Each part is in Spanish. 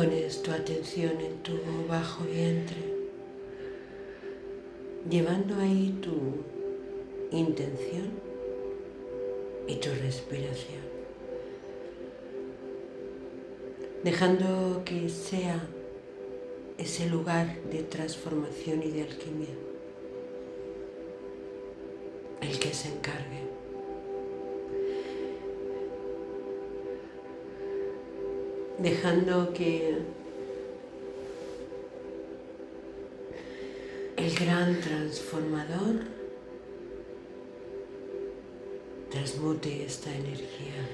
Pones tu atención en tu bajo vientre, llevando ahí tu intención y tu respiración, dejando que sea ese lugar de transformación y de alquimia el que se encargue. Dejando que el gran transformador transmute esta energía.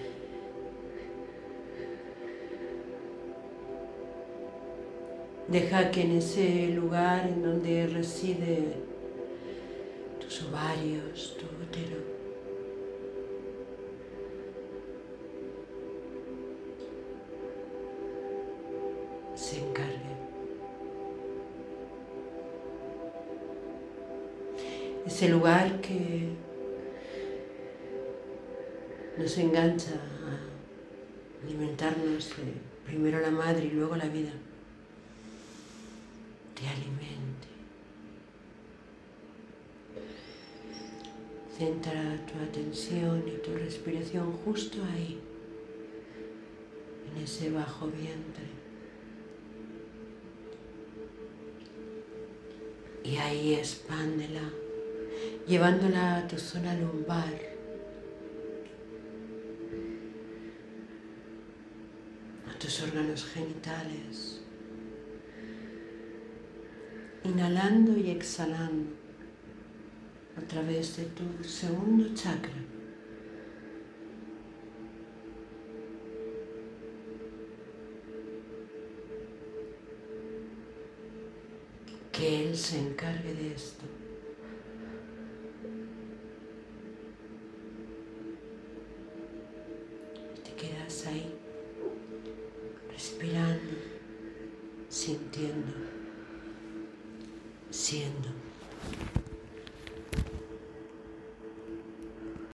Deja que en ese lugar en donde reside tus ovarios, se encargue. Ese lugar que nos engancha a alimentarnos primero la madre y luego la vida te alimente. Centra tu atención y tu respiración justo ahí, en ese bajo vientre. Y ahí expándela, llevándola a tu zona lumbar. a tus órganos genitales inhalando y exhalando a través de tu segundo chakra. Que Él se encargue de esto. Te quedas ahí, respirando, sintiendo siendo.